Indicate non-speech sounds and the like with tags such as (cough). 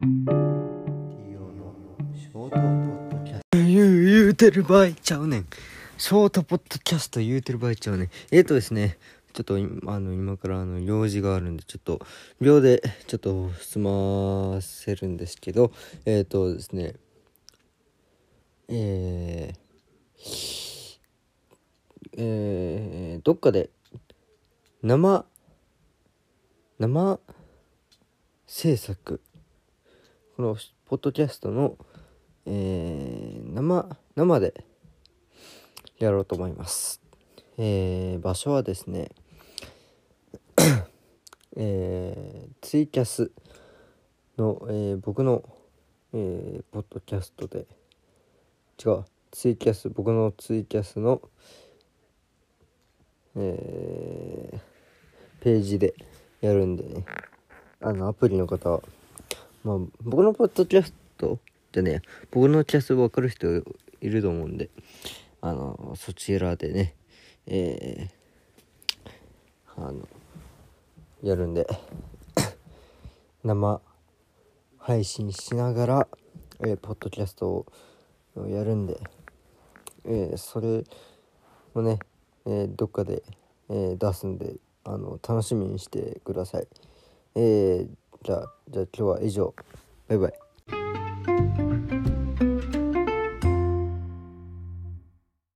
言う言うてる場合ちゃうねん。ショートポッドキャスト言うてる場合ちゃうねん。えっ、ー、とですねちょっとあの今からあの用事があるんでちょっと秒でちょっと済ませるんですけどえっ、ー、とですねえー、えー、どっかで生生制作このポッドキャストの、えー、生生でやろうと思います、えー、場所はですね (coughs) えー、ツイキャスの、えー、僕の、えー、ポッドキャストで違うツイキャス僕のツイキャスの、えー、ページでやるんでね。あのアプリの方はまあ僕のポッドキャストじゃね僕のキャスト分かる人いると思うんであのそちらでねえー、あのやるんで (coughs) 生配信しながら、えー、ポッドキャストをやるんで、えー、それをね、えー、どっかで、え出すんであの楽しみにしてください。えじゃあじゃ今日は以上バイバイ。